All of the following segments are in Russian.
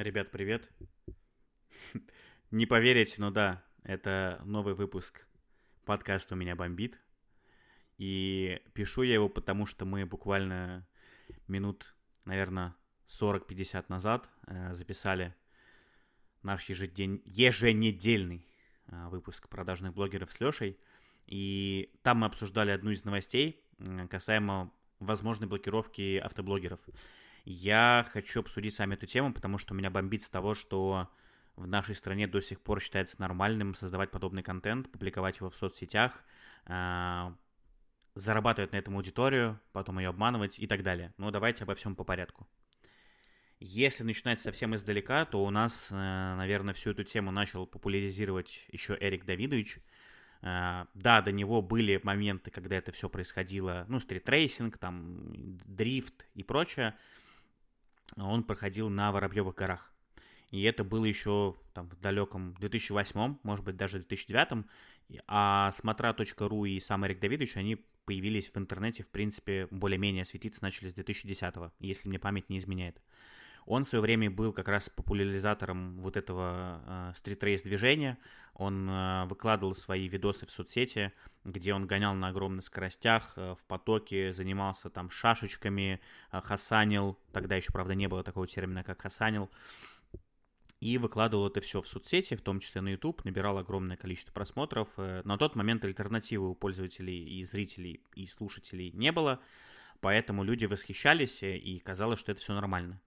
Ребят, привет. Не поверите, но да, это новый выпуск подкаста «У меня бомбит». И пишу я его, потому что мы буквально минут, наверное, 40-50 назад э, записали наш ежедень... еженедельный э, выпуск продажных блогеров с Лешей. И там мы обсуждали одну из новостей касаемо возможной блокировки автоблогеров. Я хочу обсудить с вами эту тему, потому что меня бомбит с того, что в нашей стране до сих пор считается нормальным создавать подобный контент, публиковать его в соцсетях, э, зарабатывать на этом аудиторию, потом ее обманывать и так далее. Но давайте обо всем по порядку. Если начинать совсем издалека, то у нас, э, наверное, всю эту тему начал популяризировать еще Эрик Давидович. Э, да, до него были моменты, когда это все происходило, ну, стритрейсинг, там, дрифт и прочее он проходил на Воробьевых горах. И это было еще там, в далеком 2008, может быть, даже 2009. А смотра.ру и сам Эрик Давидович, они появились в интернете, в принципе, более-менее светиться начали с 2010, если мне память не изменяет. Он в свое время был как раз популяризатором вот этого э, стрит-рейс движения. Он э, выкладывал свои видосы в соцсети, где он гонял на огромных скоростях, э, в потоке, занимался там шашечками, э, хасанил. Тогда еще, правда, не было такого термина, как хасанил. И выкладывал это все в соцсети, в том числе на YouTube, набирал огромное количество просмотров. Э, на тот момент альтернативы у пользователей и зрителей и слушателей не было, поэтому люди восхищались, э, и казалось, что это все нормально.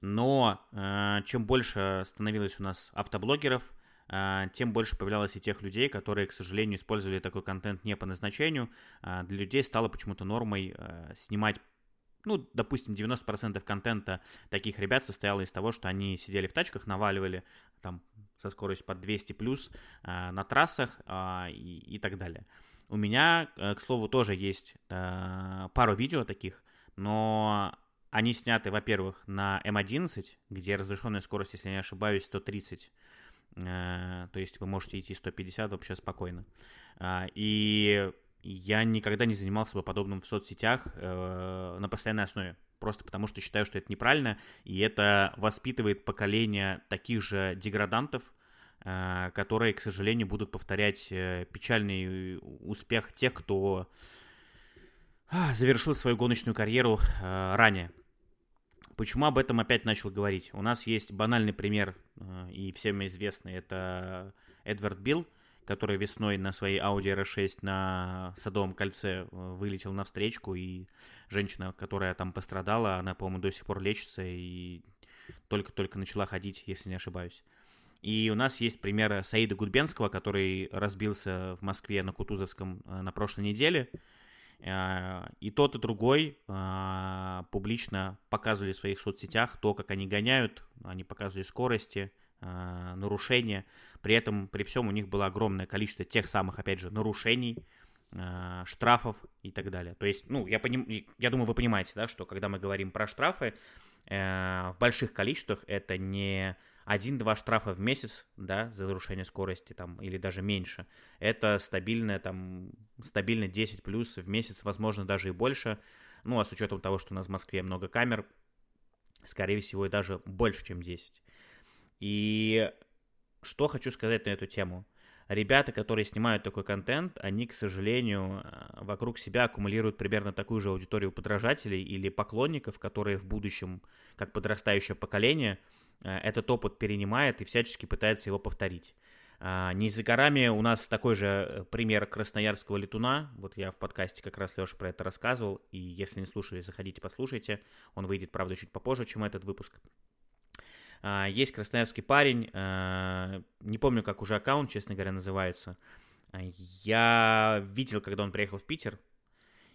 Но э, чем больше становилось у нас автоблогеров, э, тем больше появлялось и тех людей, которые, к сожалению, использовали такой контент не по назначению. Э, для людей стало почему-то нормой э, снимать ну, допустим, 90% контента таких ребят состояло из того, что они сидели в тачках, наваливали там со скоростью под 200 плюс э, на трассах э, и, и так далее. У меня, э, к слову, тоже есть э, пару видео таких, но они сняты, во-первых, на М11, где разрешенная скорость, если я не ошибаюсь, 130. Э, то есть вы можете идти 150 вообще спокойно. Э, и я никогда не занимался бы подобным в соцсетях э, на постоянной основе. Просто потому что считаю, что это неправильно, и это воспитывает поколение таких же деградантов, которые, к сожалению, будут повторять печальный успех тех, кто а, завершил свою гоночную карьеру ранее. Почему об этом опять начал говорить? У нас есть банальный пример, э, и всем известный, это Эдвард Билл, который весной на своей Audi R6 на Садовом кольце э, вылетел на встречку, и женщина, которая там пострадала, она, по-моему, до сих пор лечится и только-только начала ходить, если не ошибаюсь. И у нас есть пример Саида Гудбенского, который разбился в Москве на Кутузовском э, на прошлой неделе – и тот, и другой э, публично показывали в своих соцсетях то, как они гоняют, они показывали скорости, э, нарушения. При этом, при всем, у них было огромное количество тех самых, опять же, нарушений, штрафов и так далее. То есть, ну, я, поним... я думаю, вы понимаете, да, что когда мы говорим про штрафы, в больших количествах это не один-два штрафа в месяц, да, за нарушение скорости там, или даже меньше, это стабильно, там, стабильно 10 плюс в месяц, возможно, даже и больше. Ну, а с учетом того, что у нас в Москве много камер, скорее всего, и даже больше, чем 10. И что хочу сказать на эту тему. Ребята, которые снимают такой контент, они, к сожалению, э, вокруг себя аккумулируют примерно такую же аудиторию подражателей или поклонников, которые в будущем, как подрастающее поколение, Э, этот опыт перенимает и всячески пытается его повторить. А, не за горами у нас такой же э, пример красноярского летуна. Вот я в подкасте как раз Леша про это рассказывал. И если не слушали, заходите, послушайте. Он выйдет, правда, чуть попозже, чем этот выпуск. А, есть красноярский парень. Э, не помню, как уже аккаунт, честно говоря, называется. Я видел, когда он приехал в Питер.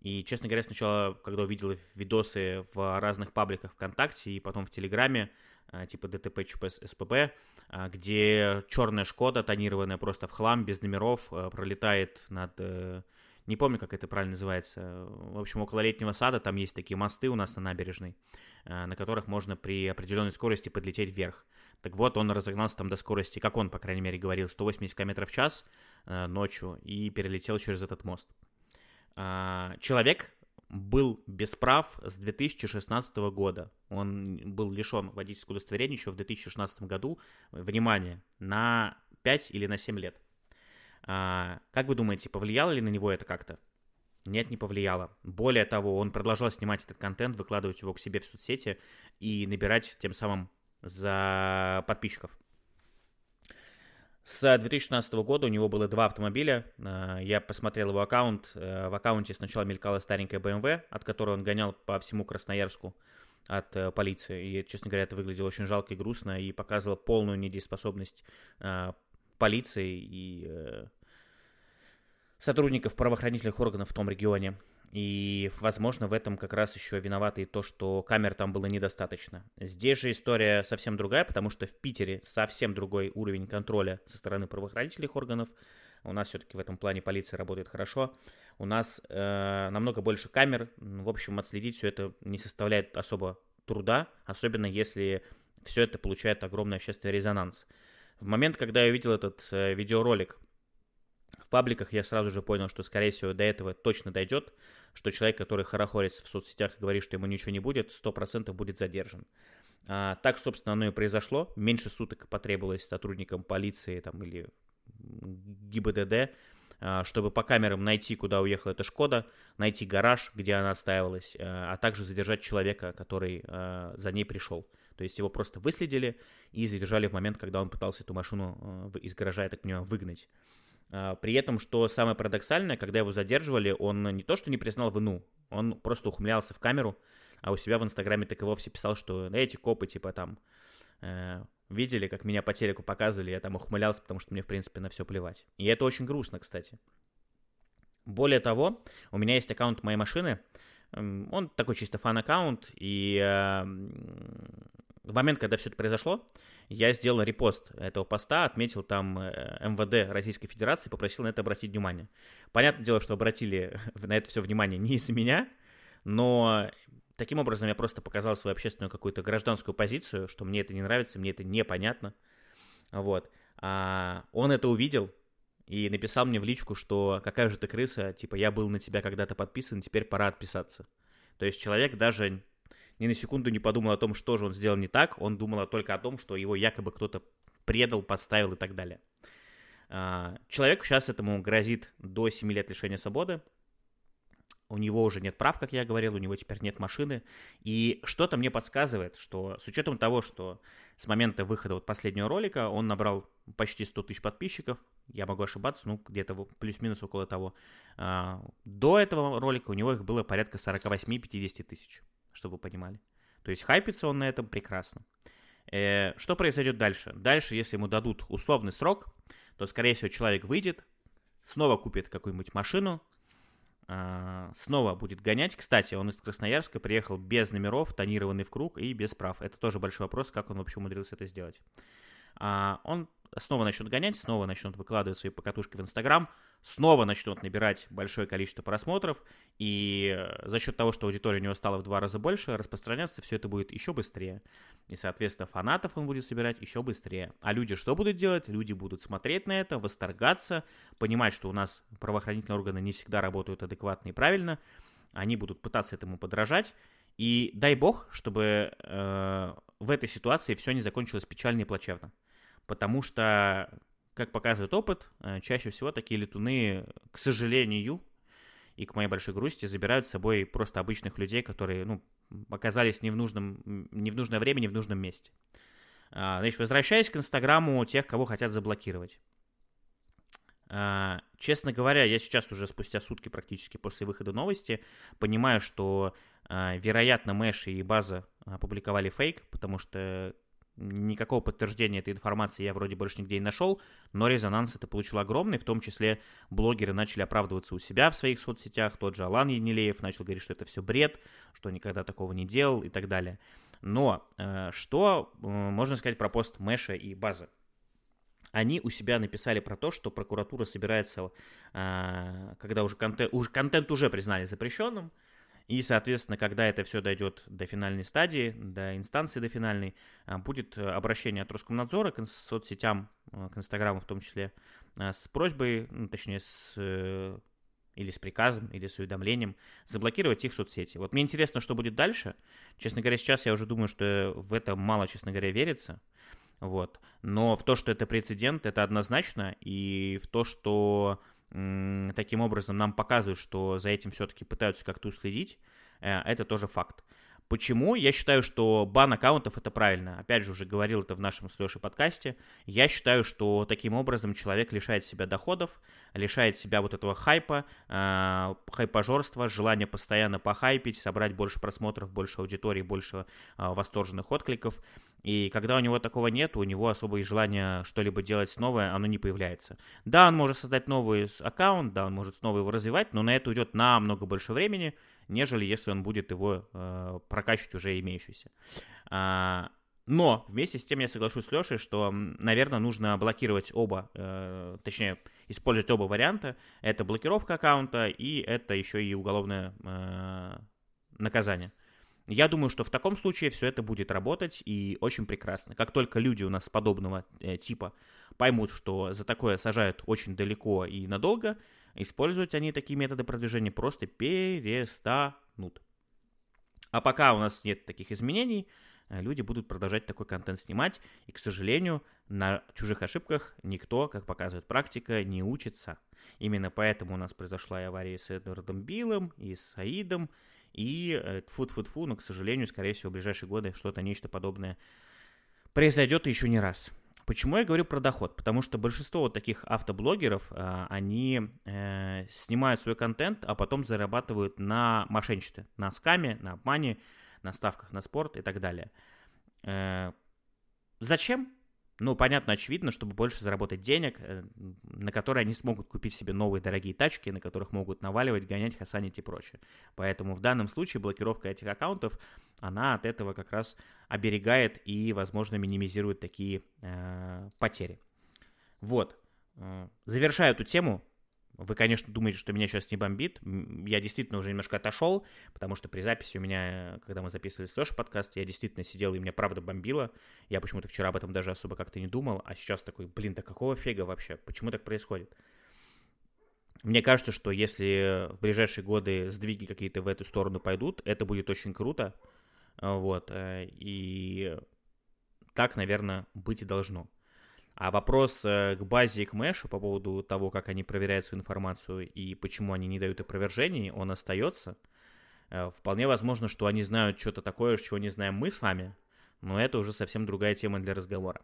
И, честно говоря, сначала, когда увидел видосы в разных пабликах ВКонтакте и потом в Телеграме, а, типа ДТП, ЧП, СПБ, а, где черная Шкода, тонированная просто в хлам, без номеров, а, пролетает над... Э, не помню, как это правильно называется. В общем, около летнего сада там есть такие мосты у нас на набережной, на которых можно при определенной скорости подлететь вверх. Так вот, он разогнался там до скорости, как он, по крайней мере, говорил, 180 км в час ночью и перелетел через этот мост. Человек был без прав с 2016 года. Он был лишен водительского удостоверения еще в 2016 году. Внимание, на 5 или на 7 лет. А, как вы думаете, повлияло ли на него это как-то? Нет, не повлияло. Более того, он продолжал снимать этот контент, выкладывать его к себе в соцсети и набирать тем самым за подписчиков. С 2016 года у него было два автомобиля. Э, я посмотрел его аккаунт. Э, в аккаунте сначала мелькала старенькая BMW, от которой он гонял по всему Красноярску от э, полиции. И, честно говоря, это выглядело очень жалко и грустно и показывало полную недееспособность полиции и сотрудников правоохранительных органов в том регионе. И, возможно, в этом как раз еще виновато и то, что камер там было недостаточно. Здесь же история совсем другая, потому что в Питере совсем другой уровень контроля со стороны правоохранительных органов. У нас все-таки в этом плане полиция работает хорошо. У нас э, намного больше камер. В общем, отследить все это не составляет особо труда, особенно если все это получает огромный общественный резонанс. В момент, когда я увидел этот э, видеоролик пабликах, я сразу же понял, что, скорее всего, до этого точно дойдет что человек, который хорохорится в соцсетях и говорит, что ему ничего не будет, 100% будет задержан. А, так, собственно, оно и произошло. Меньше суток потребовалось сотрудникам полиции там, или ГИБДД, а, чтобы по камерам найти, куда уехала эта Шкода, найти гараж, где она отстаивалась, а, а также задержать человека, который а, за ней пришел. То есть его просто выследили и задержали в момент, когда он пытался эту машину из гаража, я так понимаю, выгнать. А, при этом, что самое парадоксальное, когда его задерживали, он не то что не признал вину, он просто ухмылялся в камеру, а у себя в Инстаграме так и вовсе писал, что эти копы, типа, там, э, видели, как меня по телеку показывали, я там ухмылялся, потому что мне, в принципе, на все плевать. И это очень грустно, кстати. Более того, у меня есть аккаунт моей машины, он такой чисто фан-аккаунт, и э, в момент, когда все это произошло, я сделал репост этого поста, отметил там э, МВД Российской Федерации, попросил на это обратить внимание. Понятное дело, что обратили на это все внимание не из-за меня, но таким образом я просто показал свою общественную какую-то гражданскую позицию, что мне это не нравится, мне это непонятно. Вот. А он это увидел и написал мне в личку, что какая же ты крыса, типа я был на тебя когда-то подписан, теперь пора отписаться. То есть человек даже ни на секунду не подумал о том, что же он сделал не так, он думал только о том, что его якобы кто-то предал, подставил и так далее. А, человеку сейчас этому грозит до 7 лет лишения свободы, у него уже нет прав, как я говорил, у него теперь нет машины. И что-то мне подсказывает, что с учетом того, что с момента выхода вот последнего ролика он набрал почти 100 тысяч подписчиков, я могу ошибаться, ну, где-то плюс-минус около того. А, до этого ролика у него их было порядка 48-50 тысяч чтобы вы понимали. То есть хайпится он на этом прекрасно. Э, что произойдет дальше? Дальше, если ему дадут условный срок, то, скорее всего, человек выйдет, снова купит какую-нибудь машину, э, снова будет гонять. Кстати, он из Красноярска приехал без номеров, тонированный в круг и без прав. Это тоже большой вопрос, как он вообще умудрился это сделать. А, он снова начнут гонять, снова начнут выкладывать свои покатушки в Инстаграм, снова начнут набирать большое количество просмотров, и э, за счет того, что аудитория у него стала в два раза больше, распространяться все это будет еще быстрее. И, соответственно, фанатов он будет собирать еще быстрее. А люди что будут делать? Люди будут смотреть на это, восторгаться, понимать, что у нас правоохранительные органы не всегда работают адекватно и правильно, они будут пытаться этому подражать, и дай бог, чтобы э, в этой ситуации все не закончилось печально и плачевно потому что, как показывает опыт, э, чаще всего такие летуны, к сожалению, и к моей большой грусти, забирают с собой просто обычных людей, которые, ну, оказались не в, нужном, не в нужное время, не в нужном месте. А, значит, возвращаясь к Инстаграму тех, кого хотят заблокировать. А, честно говоря, я сейчас уже спустя сутки практически после выхода новости понимаю, что, а, вероятно, Мэш и База опубликовали фейк, потому что Никакого подтверждения этой информации я вроде больше нигде не нашел, но резонанс это получил огромный, в том числе блогеры начали оправдываться у себя в своих соцсетях, тот же Алан Енилеев начал говорить, что это все бред, что никогда такого не делал и так далее. Но э, что э, можно сказать про пост Мэша и Базы? Они у себя написали про то, что прокуратура собирается, э, когда уже контент, уже контент уже признали запрещенным, и, соответственно, когда это все дойдет до финальной стадии, до инстанции до финальной, а, будет э, обращение от Роскомнадзора к соцсетям, э, к Инстаграму в том числе, э, с просьбой, ну, точнее, с или с приказом, или с уведомлением, заблокировать их соцсети. Вот мне интересно, что будет дальше. Честно говоря, сейчас я уже думаю, что в это мало, честно говоря, верится. Вот. Но в то, что это прецедент, это однозначно. И в то, что таким образом нам показывают, что за этим все-таки пытаются как-то уследить, э- это тоже факт. Почему? Я считаю, что бан аккаунтов это правильно. Опять же, уже говорил это в нашем с подкасте. Я считаю, что таким образом человек лишает себя доходов, лишает себя вот этого хайпа, э, хайпажорства, желания постоянно похайпить, собрать больше просмотров, больше аудитории, больше э, восторженных откликов. И когда у него такого нет, у него особое желание что-либо делать новое, оно не появляется. Да, он может создать новый аккаунт, да, он может снова его развивать, но на это уйдет намного больше времени, нежели если он будет его э, прокачивать уже имеющийся. А, но вместе с тем я соглашусь с Лешей, что, наверное, нужно блокировать оба, э, точнее, использовать оба варианта. Это блокировка аккаунта и это еще и уголовное э, наказание. Я думаю, что в таком случае все это будет работать и очень прекрасно. Как только люди у нас подобного э, типа поймут, что за такое сажают очень далеко и надолго, Использовать они такие методы продвижения просто перестанут. А пока у нас нет таких изменений, э, люди будут продолжать такой контент снимать. И, к сожалению, на чужих ошибках никто, как показывает практика, не учится. Именно поэтому у нас произошла и авария с Эдвардом Биллом, и с Саидом, и фу-фу-фу, но, к сожалению, скорее всего, в ближайшие годы что-то, нечто подобное произойдет еще не раз. Почему я говорю про доход? Потому что большинство вот таких автоблогеров, а, они э, снимают свой контент, а потом зарабатывают на мошенничестве, на скаме, на обмане, на ставках на спорт и так далее. Э, зачем? Ну, понятно, очевидно, чтобы больше заработать денег, э, на которые они смогут купить себе новые дорогие тачки, на которых могут наваливать, гонять, хасанить и прочее. Поэтому в данном случае блокировка этих аккаунтов, она от этого как раз оберегает и, возможно, минимизирует такие э, потери. Вот. Э, завершаю эту тему. Вы, конечно, думаете, что меня сейчас не бомбит. Я действительно уже немножко отошел, потому что при записи у меня, когда мы записывали с подкаст, я действительно сидел, и меня правда бомбило. Я почему-то вчера об этом даже особо как-то не думал, а сейчас такой, блин, да какого фига вообще? Почему так происходит? Мне кажется, что если в ближайшие годы сдвиги какие-то в эту сторону пойдут, это будет очень круто. Вот. Э, и так, наверное, быть и должно. А вопрос э, к базе и к Мэшу по поводу того, как они проверяют свою информацию и почему они не дают опровержений, он остается. Э, вполне возможно, что они знают что-то такое, чего не знаем мы с вами, но это уже совсем другая тема для разговора.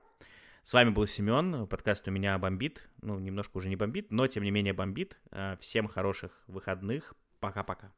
С вами был Семен, подкаст у меня бомбит, ну, немножко уже не бомбит, но тем не менее бомбит. Э, всем хороших выходных, пока-пока.